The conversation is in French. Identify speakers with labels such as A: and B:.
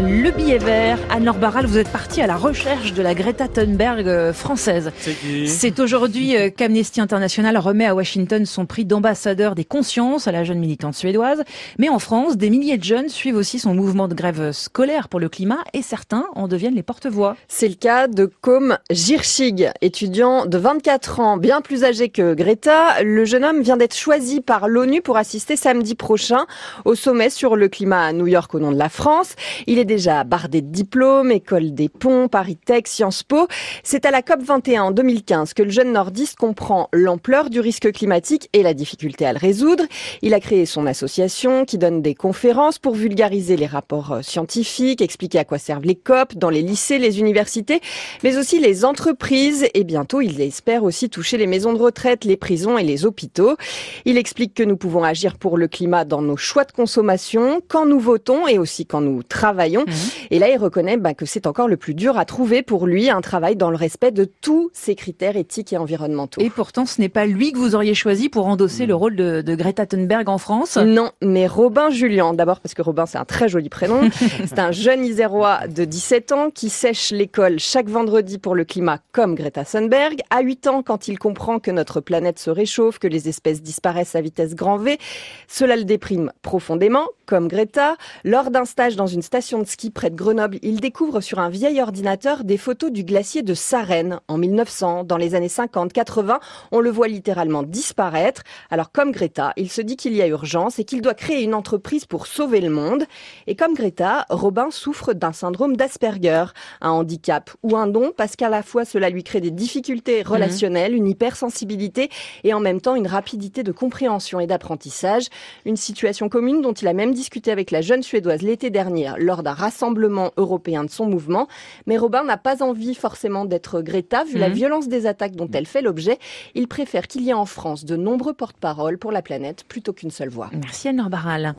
A: Le billet vert, Anne-Laure Barral, vous êtes partie à la recherche de la Greta Thunberg euh, française. C'est aujourd'hui euh, qu'Amnesty International remet à Washington son prix d'ambassadeur des consciences à la jeune militante suédoise. Mais en France, des milliers de jeunes suivent aussi son mouvement de grève scolaire pour le climat et certains en deviennent les porte-voix.
B: C'est le cas de Com Girchig, étudiant de 24 ans, bien plus âgé que Greta. Le jeune homme vient d'être choisi par l'ONU pour assister samedi prochain au sommet sur le climat à New York au nom de la France. Il est déjà bardé de diplômes, école des ponts, Paris Tech, Sciences Po. C'est à la COP 21 en 2015 que le jeune nordiste comprend l'ampleur du risque climatique et la difficulté à le résoudre. Il a créé son association qui donne des conférences pour vulgariser les rapports euh, scientifiques, expliquer à quoi servent les COP dans les lycées, les universités, mais aussi les entreprises et bientôt il espère aussi toucher les maisons de retraite, les prisons et les hôpitaux. Il explique que nous pouvons agir pour le climat dans nos choix de consommation, quand nous votons et aussi quand nous travaillons Mhm. Et là, il reconnaît bah, que c'est encore le plus dur à trouver pour lui, un travail dans le respect de tous ces critères éthiques et environnementaux.
A: Et pourtant, ce n'est pas lui que vous auriez choisi pour endosser le rôle de, de Greta Thunberg en France?
B: Non, mais Robin Julien. D'abord parce que Robin, c'est un très joli prénom. c'est un jeune Isérois de 17 ans qui sèche l'école chaque vendredi pour le climat comme Greta Thunberg. À 8 ans, quand il comprend que notre planète se réchauffe, que les espèces disparaissent à vitesse grand V, cela le déprime profondément, comme Greta. Lors d'un stage dans une station de ski près de Grenoble, il découvre sur un vieil ordinateur des photos du glacier de Sarenne en 1900. Dans les années 50-80, on le voit littéralement disparaître. Alors comme Greta, il se dit qu'il y a urgence et qu'il doit créer une entreprise pour sauver le monde. Et comme Greta, Robin souffre d'un syndrome d'Asperger, un handicap ou un don parce qu'à la fois cela lui crée des difficultés mhm. relationnelles, une hypersensibilité et en même temps une rapidité de compréhension et d'apprentissage. Une situation commune dont il a même discuté avec la jeune Suédoise l'été dernier lors d'un rassemblement européen de son mouvement. Mais Robin n'a pas envie forcément d'être Greta, vu la mhm. violence des attaques dont elle fait l'objet. Il préfère qu'il y ait en France de nombreux porte-paroles pour la planète plutôt qu'une seule voix.
A: Merci Anne Barral.